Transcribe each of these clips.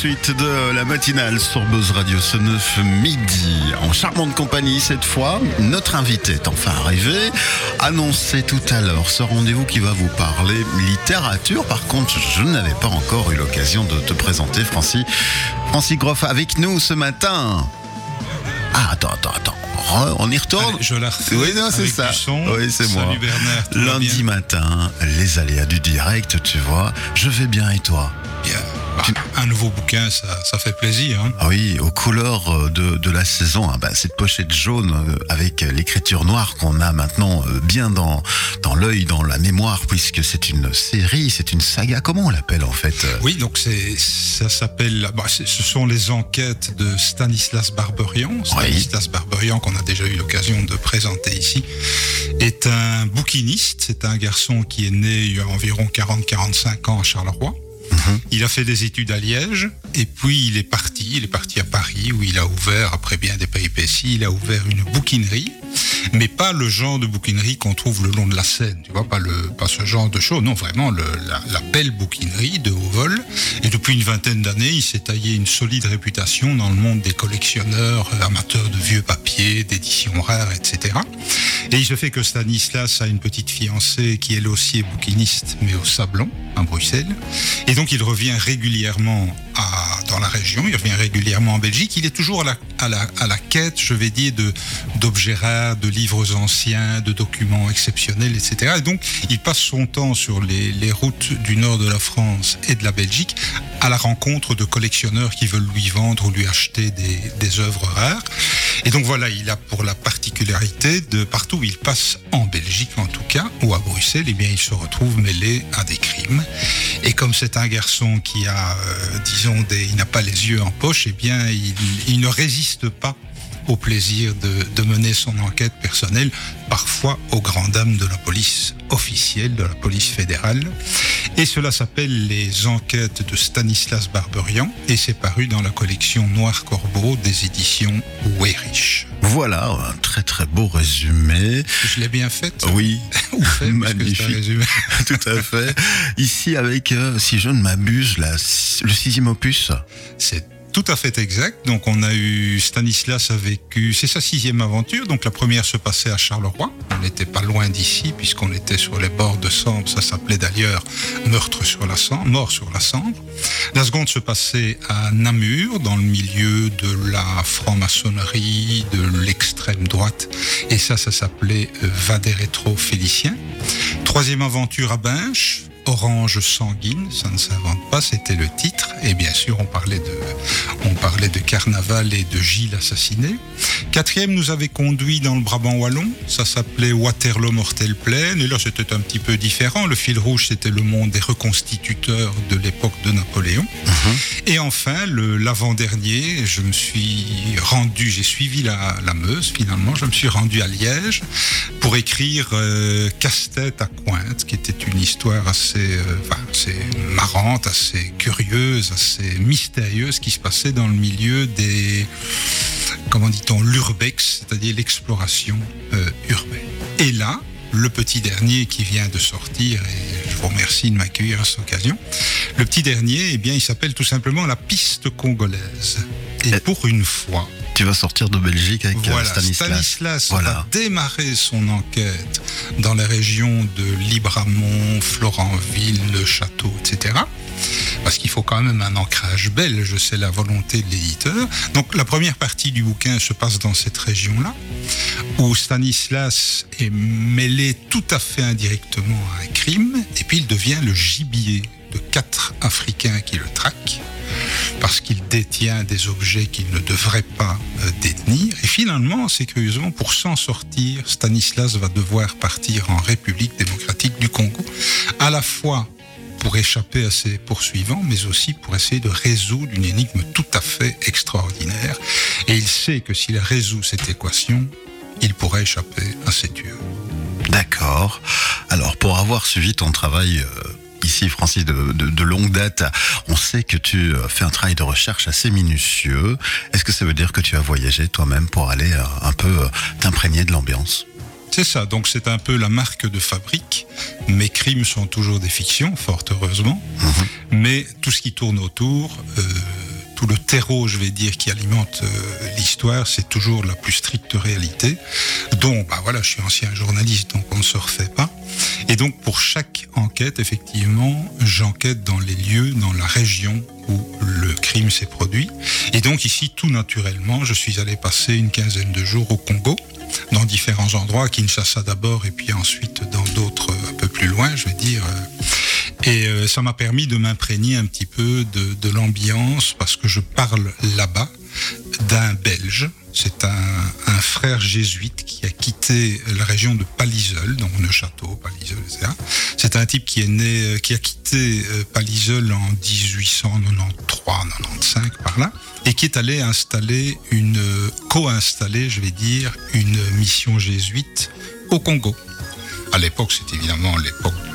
suite de la matinale sur Buzz Radio ce 9 midi. En charmante compagnie cette fois, notre invité est enfin arrivé. Annoncé tout à l'heure ce rendez-vous qui va vous parler littérature. Par contre, je n'avais pas encore eu l'occasion de te présenter Francis. Francis Groff avec nous ce matin. Ah, attends, attends, attends. On y retourne Allez, Je la Oui, non, c'est ça. son. Oui, c'est moi. Bernard. Lundi matin, les aléas du direct, tu vois. Je vais bien et toi Bien. Bah, un nouveau bouquin, ça, ça fait plaisir. hein. Ah oui, aux couleurs euh, de, de la saison, hein, bah, cette pochette jaune euh, avec l'écriture noire qu'on a maintenant euh, bien dans, dans l'œil, dans la mémoire, puisque c'est une série, c'est une saga. Comment on l'appelle en fait euh Oui, donc ça s'appelle, bah, ce sont les enquêtes de Stanislas Barberian. Stanislas Barberian, qu'on a déjà eu l'occasion de présenter ici, est un bouquiniste. C'est un garçon qui est né il y a environ 40-45 ans à Charleroi. Il a fait des études à Liège et puis il est parti. Il est parti à Paris où il a ouvert, après bien des péripéties, il a ouvert une bouquinerie, mais pas le genre de bouquinerie qu'on trouve le long de la Seine. Tu vois, pas le, pas ce genre de choses. Non, vraiment la, belle bouquinerie de haut vol. Et depuis une vingtaine d'années, il s'est taillé une solide réputation dans le monde des collectionneurs, amateurs de vieux papiers, d'éditions rares, etc. Et il se fait que Stanislas a une petite fiancée qui elle aussi est bouquiniste, mais au Sablon, à Bruxelles. Et donc il revient régulièrement à, dans la région, il revient régulièrement en Belgique. Il est toujours à la, quête, je vais dire, d'objets rares, de livres anciens, de documents exceptionnels, etc. Et donc il passe son temps sur les, les routes du nord de la France et de la Belgique à la rencontre de collectionneurs qui veulent lui vendre ou lui acheter des, des œuvres rares. Et donc voilà, il a pour la particularité de partout où il passe, en Belgique en tout cas, ou à Bruxelles, eh bien il se retrouve mêlé à des crimes. Et comme c'est un garçon qui a, euh, disons, il n'a pas les yeux en poche, eh bien il ne résiste pas au plaisir de, de mener son enquête personnelle, parfois aux grandes dames de la police officielle, de la police fédérale. Et cela s'appelle Les enquêtes de Stanislas Barberian et c'est paru dans la collection Noir Corbeau des éditions Weyrich. Voilà, un très très beau résumé. Je l'ai bien fait Oui, Ou fait, un magnifique. résumé. tout à fait. Ici avec, euh, si je ne m'abuse, le sixième opus. C'est tout à fait exact. Donc on a eu Stanislas a vécu, c'est sa sixième aventure. Donc la première se passait à Charleroi. On n'était pas loin d'ici puisqu'on était sur les bords de Sambre. Ça s'appelait d'ailleurs Meurtre sur la Sambre, Mort sur la Sambre. La seconde se passait à Namur, dans le milieu de la franc-maçonnerie, de l'extrême droite. Et ça, ça s'appelait euh, Vader Rétro Félicien. Troisième aventure à Binche, Orange sanguine, ça ne s'invente pas, c'était le titre. Et bien sûr, on parlait de, on parlait de carnaval et de Gilles assassiné. Quatrième nous avait conduit dans le Brabant wallon, ça s'appelait Waterloo Mortel Plaine. Et là, c'était un petit peu différent. Le fil rouge, c'était le monde des reconstituteurs de l'époque de Napoléon. Et enfin, l'avant-dernier, je me suis rendu, j'ai suivi la, la Meuse finalement, je me suis rendu à Liège pour écrire euh, Casse-tête à Cointe, qui était une histoire assez, euh, enfin, assez marrante, assez curieuse, assez mystérieuse, qui se passait dans le milieu des, comment dit-on, l'urbex, c'est-à-dire l'exploration euh, urbaine. Et là, le petit dernier qui vient de sortir, et je vous remercie de m'accueillir à cette occasion, le petit dernier, eh bien, il s'appelle tout simplement La piste congolaise. Et Euh, pour une fois, Tu vas sortir de Belgique avec euh, voilà, Stanislas. Stanislas Voilà. va démarrer son enquête dans la région de Libramont, Florentville, Le Château, etc. Parce qu'il faut quand même un ancrage belge, c'est la volonté de l'éditeur. Donc la première partie du bouquin se passe dans cette région-là, où Stanislas est mêlé tout à fait indirectement à un crime, et puis il devient le gibier de quatre Africains qui le traquent parce qu'il détient des objets qu'il ne devrait pas euh, détenir. Et finalement, c'est curieusement, pour s'en sortir, Stanislas va devoir partir en République démocratique du Congo, à la fois pour échapper à ses poursuivants, mais aussi pour essayer de résoudre une énigme tout à fait extraordinaire. Et il sait que s'il résout cette équation, il pourrait échapper à ses tueurs. D'accord. Alors, pour avoir suivi ton travail euh, ici, Francis, de, de- de longue date, on sait que tu euh, fais un travail de recherche assez minutieux. Est-ce que ça veut dire que tu as voyagé toi-même pour aller euh, un peu euh, t'imprégner de l'ambiance? C'est ça, donc c'est un peu la marque de fabrique. Mes crimes sont toujours des fictions, fort heureusement. Mais tout ce qui tourne autour, euh, tout le terreau, je vais dire, qui alimente euh, l'histoire, c'est toujours la plus stricte réalité. Donc, bah voilà, je suis ancien journaliste, donc on ne se refait pas. Et donc, pour chaque enquête, effectivement, j'enquête dans les lieux, dans la région où le crime s'est produit. Et donc, ici, tout naturellement, je suis allé passer une quinzaine de jours au Congo dans différents endroits, Kinshasa d'abord et puis ensuite dans d'autres un peu plus loin, je vais dire. Et euh, ça m'a permis de m'imprégner un petit peu de, l'ambiance parce que je parle là-bas d'un Belge. C'est un, frère jésuite qui a quitté la région de Paliseul, donc château Paliseul, etc. C'est un type qui est né, euh, qui a quitté euh, Paliseul en 1893-95 par là, et qui est allé installer une, co-installer, je vais dire, une mission jésuite au Congo. À l'époque, c'est évidemment l'époque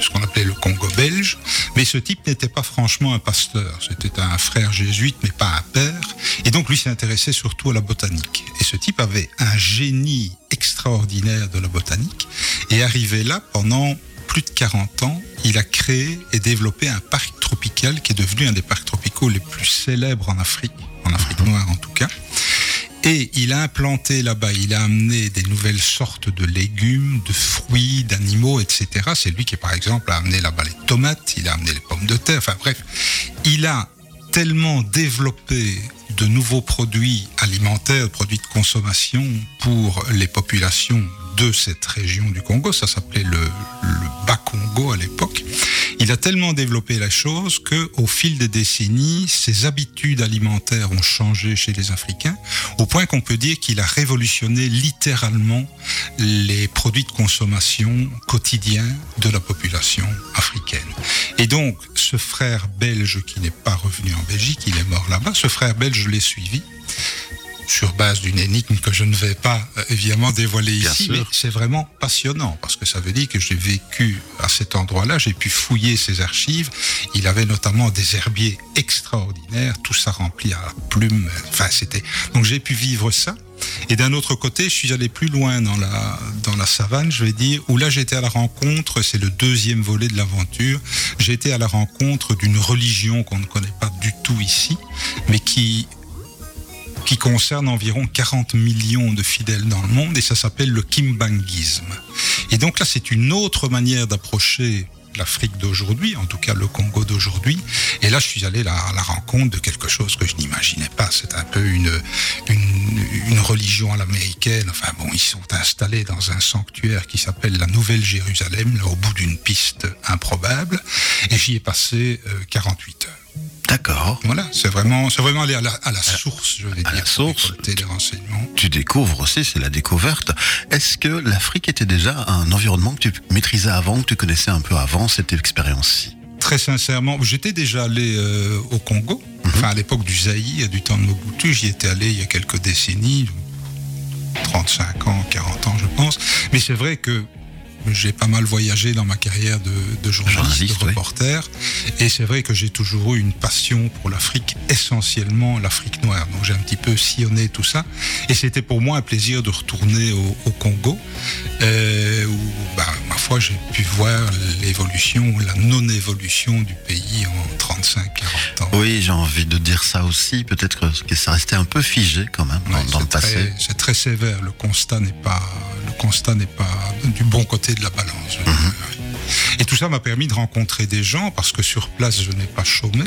ce qu'on appelait le Congo belge. Mais ce type n'était pas franchement un pasteur. C'était un frère jésuite, mais pas un père. Et donc, lui s'intéressait surtout à la botanique. Et ce type avait un génie extraordinaire de la botanique. Et arrivé là, pendant plus de 40 ans, il a créé et développé un parc tropical qui est devenu un des parcs tropicaux les plus célèbres en Afrique, en Afrique noire en tout cas. Et il a implanté là-bas, il a amené des nouvelles sortes de légumes, de fruits, d'animaux, etc. C'est lui qui, par exemple, a amené là-bas les tomates, il a amené les pommes de terre, enfin bref, il a tellement développé de nouveaux produits alimentaires, produits de consommation pour les populations de cette région du Congo, ça s'appelait le, le Bas-Congo à l'époque, il a tellement développé la chose que, au fil des décennies, ses habitudes alimentaires ont changé chez les Africains, au point qu'on peut dire qu'il a révolutionné littéralement les produits de consommation quotidiens de la population africaine. Et donc, ce frère belge qui n'est pas revenu en Belgique, il est mort là-bas, ce frère belge, je l'ai suivi sur base d'une énigme que je ne vais pas euh, évidemment dévoiler ici, mais c'est vraiment passionnant parce que ça veut dire que j'ai vécu à cet endroit-là, j'ai pu fouiller ses archives. Il avait notamment des herbiers extraordinaires, tout ça rempli à plumes. Enfin, c'était donc j'ai pu vivre ça. Et d'un autre côté, je suis allé plus loin dans la, dans la savane, je vais dire, où là j'étais à la rencontre, c'est le deuxième volet de l'aventure, j'étais à la rencontre d'une religion qu'on ne connaît pas du tout ici, mais qui qui concerne environ 40 millions de fidèles dans le monde et ça s'appelle le kimbangisme. Et donc là, c'est une autre manière d'approcher l'Afrique d'aujourd'hui, en tout cas le Congo d'aujourd'hui. Et là, je suis allé à la rencontre de quelque chose que je n'imaginais pas. C'est un peu une, une, une religion à l'américaine. Enfin bon, ils sont installés dans un sanctuaire qui s'appelle la Nouvelle Jérusalem, là au bout d'une piste improbable. Et j'y ai passé 48 euh, heures. D'accord. Voilà, c'est vraiment, c'est vraiment aller à la, à la source, je vais à dire, la source. des renseignements. Tu découvres aussi, c'est la découverte. Est-ce que l'Afrique était déjà un environnement que tu maîtrisais avant, que tu connaissais un peu avant cette expérience-ci? Très sincèrement, j'étais déjà allé euh, au Congo, mm -hmm. enfin à l'époque du Zaïre, du temps de Mobutu, j'y étais allé il y a quelques décennies, 35 ans, 40 ans je pense, mais c'est vrai que j'ai pas mal voyagé dans ma carrière de, de journaliste, journaliste, de reporter. Oui. Et c'est vrai que j'ai toujours eu une passion pour l'Afrique, essentiellement l'Afrique noire. Donc j'ai un petit peu sillonné tout ça. Et c'était pour moi un plaisir de retourner au, au Congo, euh, où, bah, ma foi, j'ai pu voir l'évolution, la non-évolution du pays en 35-40 ans. Oui, j'ai envie de dire ça aussi. Peut-être que ça restait un peu figé quand même dans, ouais, dans le passé. C'est très sévère. Le constat n'est pas, le constat n'est pas du bon côté de la balance. Et tout ça m'a permis de rencontrer des gens, parce que sur place, je n'ai pas chômé.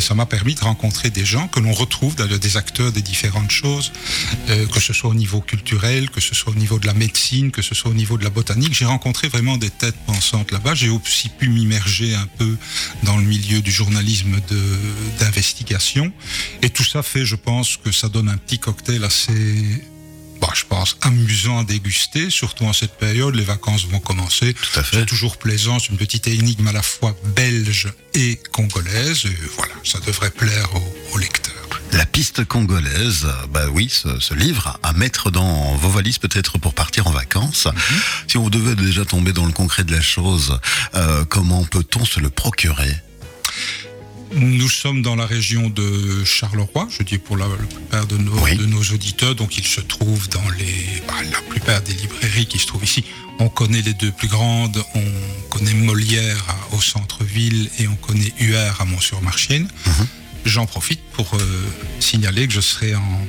Ça m'a permis de rencontrer des gens que l'on retrouve, des acteurs des différentes choses, euh, que ce soit au niveau culturel, que ce soit au niveau de la médecine, que ce soit au niveau de la botanique. J'ai rencontré vraiment des têtes pensantes là-bas. J'ai aussi pu m'immerger un peu dans le milieu du journalisme d'investigation. Et tout ça fait, je pense, que ça donne un petit cocktail assez bah, je pense, amusant à déguster, surtout en cette période. Les vacances vont commencer. C'est toujours plaisant. C'est une petite énigme à la fois belge et congolaise. Et voilà, ça devrait plaire aux, aux lecteurs. La piste congolaise, bah oui, ce, ce, livre à mettre dans vos valises peut-être pour partir en vacances. -hmm. Si on devait déjà tomber dans le concret de la chose, euh, comment peut-on se le procurer? Nous sommes dans la région de Charleroi, je dis pour la, la plupart de nos, oui. de nos, auditeurs, donc il se trouve dans les, bah, la plupart des librairies qui se trouvent ici. On connaît les deux plus grandes, on connaît Molière au centre-ville et on connaît Huard à Mont-sur-Marchienne. Mm -hmm. j'en profite pour signaler que je serai en,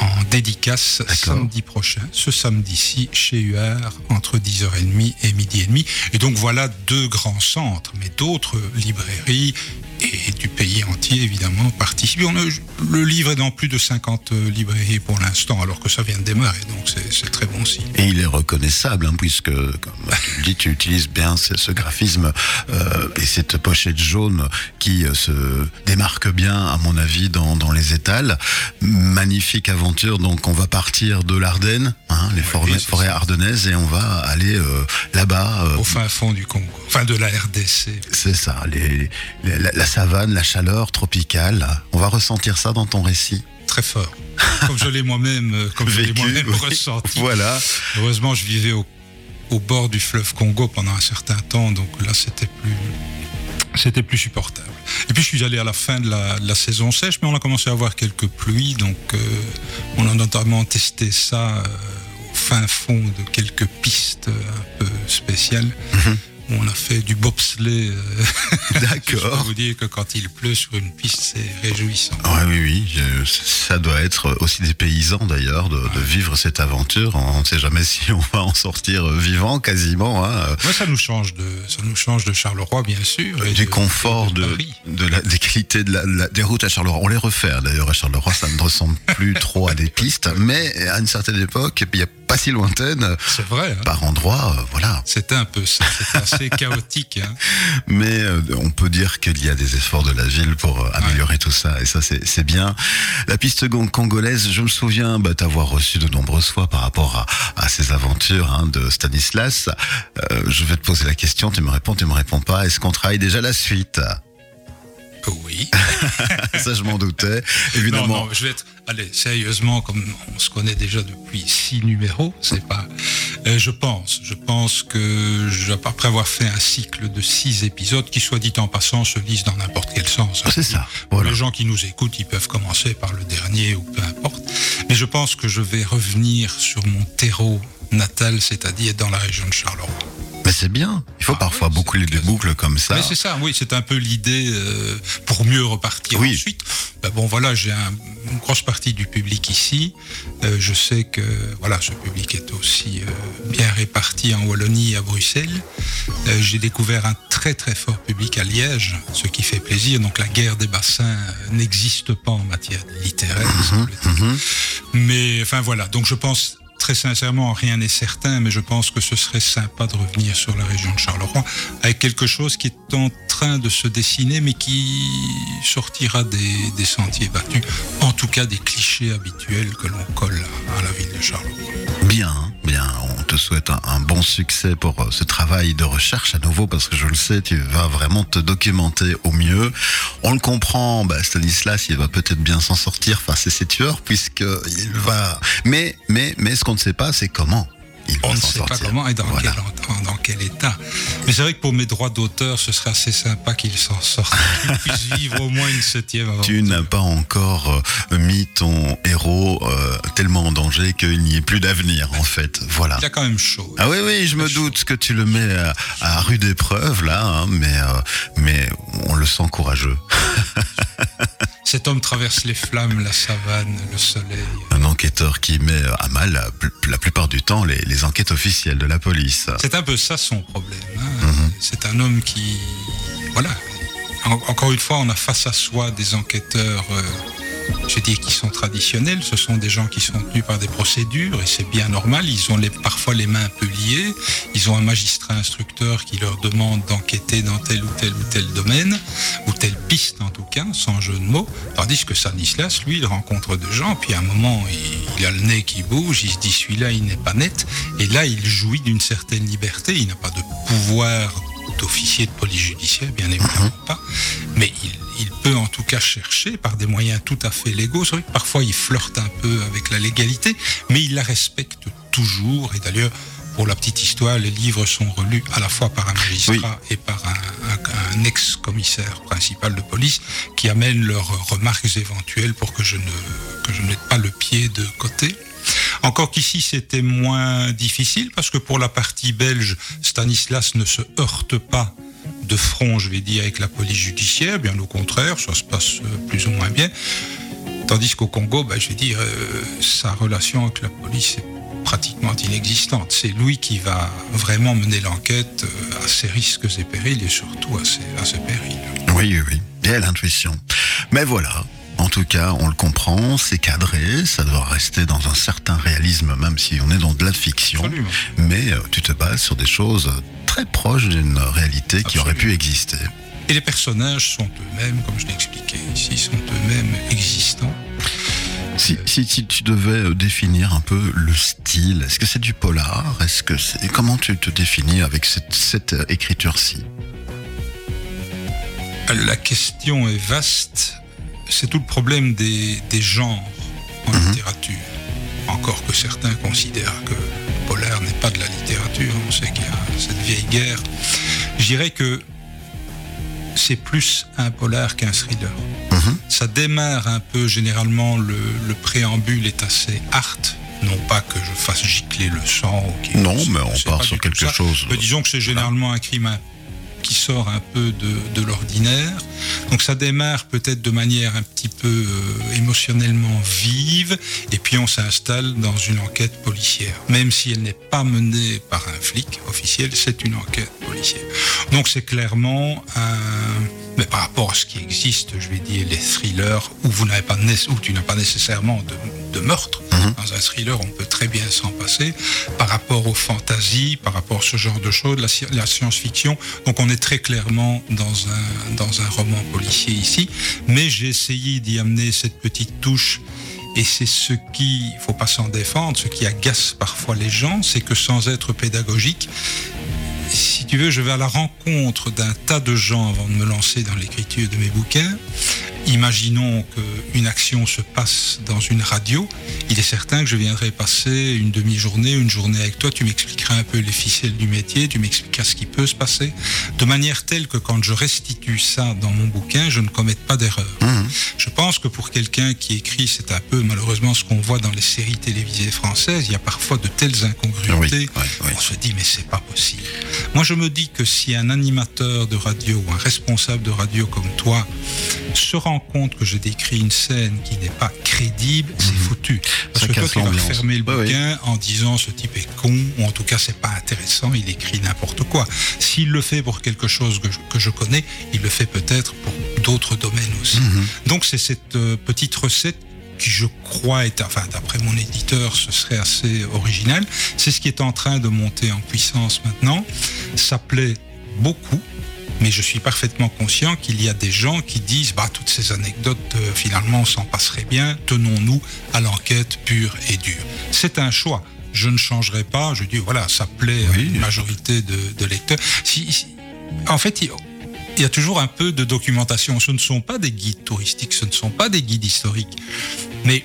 en dédicace samedi prochain, ce samedi-ci, chez UR, entre 10h30 et midi et demi. Et donc voilà deux grands centres, mais d'autres librairies et du pays entier, évidemment, participent. le livre est dans plus de 50 euh, librairies pour l'instant, alors que ça vient de démarrer, donc c'est très bon signe. Et il est reconnaissable, hein, puisque, comme tu le dis, tu utilises bien ce, graphisme euh, et cette pochette jaune qui euh, se démarque bien, à mon avis, dans, les étals. Magnifique aventure, donc on va partir de l'Ardenne, hein, les forêts, ardennaises, et on va aller là-bas. Au fin fond du Congo, enfin de la RDC. C'est ça, les, la savane, la chaleur tropicale. On va ressentir ça dans ton récit. Très fort. Comme je l'ai moi-même, euh, ressenti. Voilà. Heureusement, je vivais au, bord du fleuve Congo pendant un certain temps, donc là, c'était plus, c'était plus supportable. Et puis je suis allé à la fin de la, saison sèche, mais on a commencé à avoir quelques pluies, donc euh, on a notamment testé ça euh, au fin fond de quelques pistes un peu spéciales. Mhm on a fait du bobsleigh. Euh, D'accord. je vous dire que quand il pleut sur une piste, c'est réjouissant. oui, oui, ça doit être aussi des paysans d'ailleurs de, vivre cette aventure. On ne sait jamais si on va en sortir vivant, quasiment. Hein. ça nous change de, ça nous change de Charleroi, bien sûr. Du confort, de, de, la, des qualités de la, des routes à Charleroi. On les refait hein, d'ailleurs à Charleroi, ça ne ressemble plus trop à des pistes, mais à une certaine époque, il y a pas si lointaine. C'est vrai. Hein. Par endroit, euh, voilà. C'était un peu ça. C'était assez chaotique. Hein. Mais euh, on peut dire qu'il y a des efforts de la ville pour euh, améliorer tout ça. Et ça, c'est bien. La piste congolaise, je me souviens bah, t'avoir reçu de nombreuses fois par rapport à, ces aventures hein, de Stanislas. je vais te poser la question, tu me réponds, tu me réponds pas. Est-ce qu'on travaille déjà la suite? Oui. ça, je m'en doutais, évidemment. Non, non, je vais être, allez, sérieusement, comme on se connaît déjà depuis six numéros, c'est pas, euh, je pense, je pense que après avoir fait un cycle de six épisodes, qui soit dit en passant, se lisent dans n'importe quel sens. C'est ça. Voilà. Les gens qui nous écoutent, ils peuvent commencer par le dernier ou peu importe. Mais je pense que je vais revenir sur mon terreau natal, c'est-à-dire dans la région de Charleroi. Mais c'est bien. Il faut ah parfois boucler des boucles comme ça. Mais c'est ça, oui, c'est un peu l'idée euh, pour mieux repartir oui. ensuite. Ben bon, voilà, j'ai une grosse partie du public ici. Euh, je sais que voilà, ce public est aussi euh, bien réparti en Wallonie et à Bruxelles. j'ai découvert un très très fort public à Liège, ce qui fait plaisir. Donc la guerre des bassins n'existe pas en matière littéraire. Mhm, mhm. Mais enfin voilà, donc je pense très sincèrement, rien n'est certain, mais je pense que ce serait sympa de revenir sur la région de Charleroi avec quelque chose qui en train de se dessiner, mais qui sortira des, sentiers battus, en tout cas des clichés habituels que l'on colle à la ville de Charleroi. Bien, bien, on te souhaite un, bon succès pour euh, ce travail de recherche à nouveau, parce que je le sais, tu vas vraiment te documenter au mieux. On le comprend, bah, Stanislas, il va peut-être bien s'en sortir face à ses tueurs, puisqu'il va... Mais, mais, mais ce qu'on ne sait pas, c'est comment. On ne sait pas comment et dans, quel, état. Mais c'est vrai que pour mes droits d'auteur, ce serait assez sympa qu'il s'en sorte, qu'il puisse vivre au moins une septième aventure. Tu n'as pas encore euh, mis ton héros euh, tellement en danger qu'il n'y ait plus d'avenir, en fait. Voilà. Il a quand même chaud. Ah oui, oui, je me doute que tu le mets à, rude épreuve, là, hein, mais, euh, mais on le sent courageux. Cet homme traverse les flammes, la savane, le soleil. Un enquêteur qui met à mal la, plupart du temps les, enquêtes officielles de la police. C'est un peu ça son problème. Hein. Mhm. C'est un homme qui... Voilà. encore une fois, on a face à soi des enquêteurs... Euh, je dis qu'ils sont traditionnels, ce sont des gens qui sont tenus par des procédures et c'est bien normal. Ils ont les, parfois les mains un peu liées. Ils ont un magistrat instructeur qui leur demande d'enquêter dans tel ou tel ou tel domaine ou telle piste en tout cas, sans jeu de mots. Tandis que Stanislas, lui, il rencontre des gens, puis à un moment, il, a le nez qui bouge, il se dit celui-là, il n'est pas net. Et là, il jouit d'une certaine liberté. Il n'a pas de pouvoir d'officier de police judiciaire, bien évidemment mhm. pas, mais il il peut en tout cas chercher par des moyens tout à fait légaux. C'est vrai que parfois il flirte un peu avec la légalité, mais il la respecte toujours. Et d'ailleurs, pour la petite histoire, les livres sont relus à la fois par un magistrat et par un, ex-commissaire principal de police qui amène leurs remarques éventuelles pour que je ne, que je ne mette pas le pied de côté. Encore qu'ici, c'était moins difficile parce que pour la partie belge, Stanislas ne se heurte pas de front, je vais dire, avec la police judiciaire. Bien au contraire, ça se passe euh, plus ou moins bien. Tandis qu'au Congo, ben, je vais dire, euh, sa relation avec la police est pratiquement inexistante. C'est lui qui va vraiment mener l'enquête à ses risques et périls et surtout à ses, à ses périls. Oui, oui, oui. Et à l'intuition. Mais voilà, en tout cas, on le comprend, c'est cadré, ça doit rester dans un certain réalisme, même si on est dans de la fiction. Mais euh, tu te bases sur des choses très proches d'une réalité qui aurait pu exister. Et les personnages sont eux-mêmes, comme je l'ai expliqué ici, sont eux-mêmes existants. Si, tu devais euh, définir un peu le style, est-ce que c'est du polar? Est-ce que c'est comment tu te définis avec cette, cette euh, écriture-ci? La question est vaste c'est tout le problème des, genres en mhm. littérature. Encore que certains considèrent que le polar n'est pas vieille guerre. Je dirais que c'est plus un polar qu'un thriller. Mhm. Ça démarre un peu, généralement, le, préambule est assez art, non pas que je fasse gicler le sang. non, mais on part sur quelque chose. Mais disons que c'est généralement un crime qui sort un peu de, l'ordinaire. Donc ça démarre peut-être de manière un petit peu euh, émotionnellement vive, et puis on s'installe dans une enquête policière. Même si elle n'est pas menée par un flic officiel, c'est une enquête policière. Donc c'est clairement un... Mais par rapport à ce qui existe, je vais dire, les thrillers où, vous pas, où tu n'as pas nécessairement de, de meurtre, Mhm. Dans un thriller, on peut très bien s'en passer. Par rapport aux fantaisies, par rapport à ce genre de choses, la, science-fiction. Donc on est très clairement dans un, dans un roman policier ici. Mais j'ai essayé d'y amener cette petite touche et c'est ce qui, il faut pas s'en défendre, ce qui agace parfois les gens, c'est que sans être pédagogique, si tu veux, je vais à la rencontre d'un tas de gens avant de me lancer dans l'écriture de mes bouquins. Imaginons qu'une action se passe dans une radio. Il est certain que je viendrai passer une demi-journée, une journée avec toi. Tu m'expliqueras un peu les ficelles du métier, tu m'expliqueras ce qui peut se passer, de manière telle que quand je restitue ça dans mon bouquin, je ne commette pas d'erreur. Mmh. Je pense que pour quelqu'un qui écrit, c'est un peu malheureusement ce qu'on voit dans les séries télévisées françaises. Il y a parfois de telles incongruités. On se dit mais c'est pas possible. Moi je me dis que si un animateur de radio ou un responsable de radio comme toi se rend compte que je décris une scène qui n'est pas crédible, c'est mhm. foutu. Parce que toi, tu vas fermer le bouquin en disant ce type est con, ou en tout cas c'est pas intéressant, il écrit n'importe quoi. S'il le fait pour quelque chose que je, connais, il le fait peut-être pour d'autres domaines aussi. Mhm. Donc c'est cette euh, petite recette qui je crois est, enfin d'après mon éditeur, ce serait assez original. C'est ce qui est en train de monter en puissance maintenant. Ça plaît beaucoup mais je suis parfaitement conscient qu'il y a des gens qui disent bah toutes ces anecdotes euh, finalement s'en passerait bien, tenons-nous à l'enquête pure et dure. C'est un choix. Je ne changerai pas. Je dis voilà, ça plaît à une majorité de, lecteurs. Si, en fait, il, il y a toujours un peu de documentation. Ce ne sont pas des guides touristiques, ce ne sont pas des guides historiques, mais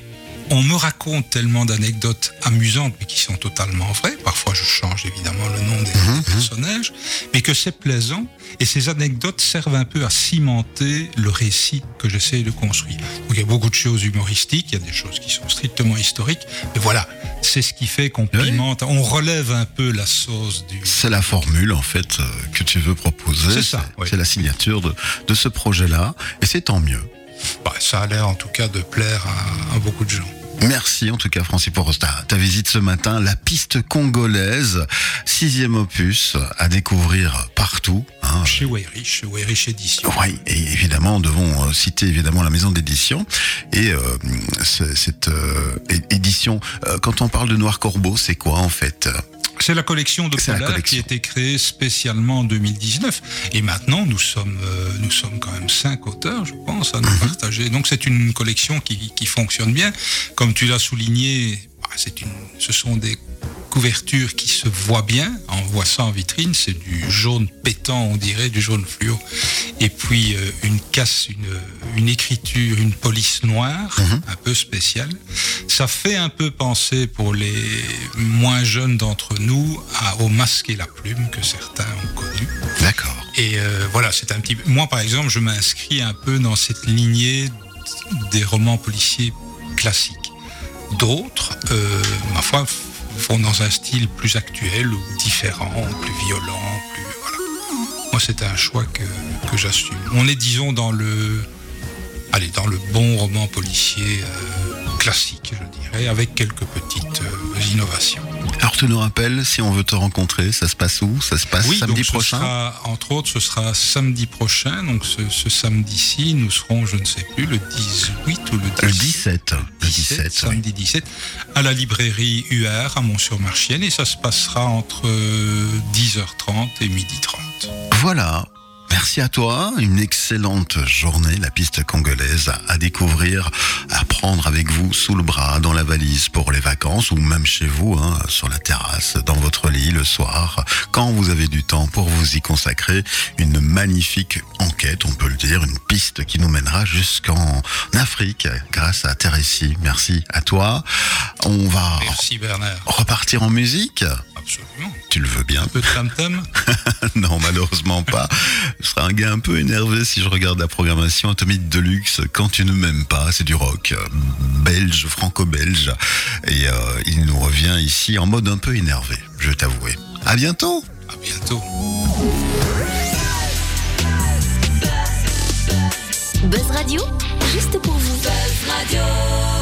on me raconte tellement d'anecdotes amusantes, mais qui sont totalement vraies. Parfois, je change évidemment le nom des, mhm, mhm. personnages, mais que c'est plaisant. Et ces anecdotes servent un peu à cimenter le récit que j'essaie de construire. Donc, il y a beaucoup de choses humoristiques, il y a des choses qui sont strictement historiques. Mais voilà, c'est ce qui fait qu'on pimente, on relève un peu la sauce du. C'est la formule, en fait, euh, que tu veux proposer. C'est ça. C'est la signature de, de ce projet-là. Et c'est tant mieux. Bah, ça a l'air en tout cas de plaire à beaucoup de gens. Merci en tout cas Francis pour ta, visite ce matin. La piste congolaise, sixième opus à découvrir partout. Hein. Chez Weyrich, chez Weyrich Édition. Oui, et évidemment, devons euh, citer évidemment la maison d'édition. Et euh, cette euh, édition, quand on parle de Noir Corbeau, c'est quoi en fait? C'est la collection de Polar qui a été créée spécialement en 2019. Et maintenant, nous sommes, euh, nous sommes quand même cinq auteurs, je pense, à nous mhm. partager. Donc c'est une collection qui, qui, fonctionne bien. Comme tu l'as souligné, une, ce sont des couverture qui se voit bien, on voit ça en vitrine, c'est du jaune pétant, on dirait, du jaune fluo. Et puis euh, une casse, une, une, écriture, une police noire, mhm. un peu spéciale. Ça fait un peu penser pour les moins jeunes d'entre nous à, au masque et la plume que certains ont connu. D'accord. Et euh, voilà, c'est un petit Moi, par exemple, je m'inscris un peu dans cette lignée des romans policiers classiques. D'autres, euh, ma foi, font dans un style plus actuel ou différent, plus violent, moi, c'est un choix que, j'assume. On est, disons, dans le, allez, dans le bon roman policier euh, classique, je dirais, avec quelques petites euh, innovations. Alors tu nous rappelles, si on veut te rencontrer, ça se passe où? Ça se passe oui, samedi donc ce prochain? sera, Entre autres, ce sera samedi prochain. Donc ce, samedi-ci, nous serons, je ne sais plus, le 18 ou le 17 Le 17, samedi 17, à la librairie UR à Mont-sur-Marchienne. Et ça se passera entre 10h30 et 12h30. Voilà, Merci à toi, une excellente journée, la piste congolaise à découvrir, à prendre avec vous sous le bras, dans la valise pour les vacances ou même chez vous, hein, sur la terrasse, dans votre lit le soir, quand vous avez du temps pour vous y consacrer. Une magnifique enquête, on peut le dire, une piste qui nous mènera jusqu'en Afrique grâce à Thérèse. Merci à toi. On va repartir en musique. Absolument. Tu le veux bien Un peu de tam-tam Non, malheureusement pas. Je serais un gars un peu énervé si je regarde la programmation Atomique Deluxe. Quand tu ne m'aimes pas, c'est du rock belge, franco-belge. Et euh, il nous revient ici en mode un peu énervé, je t'avouer. À bientôt À bientôt Buzz Radio, juste pour vous. Buzz Radio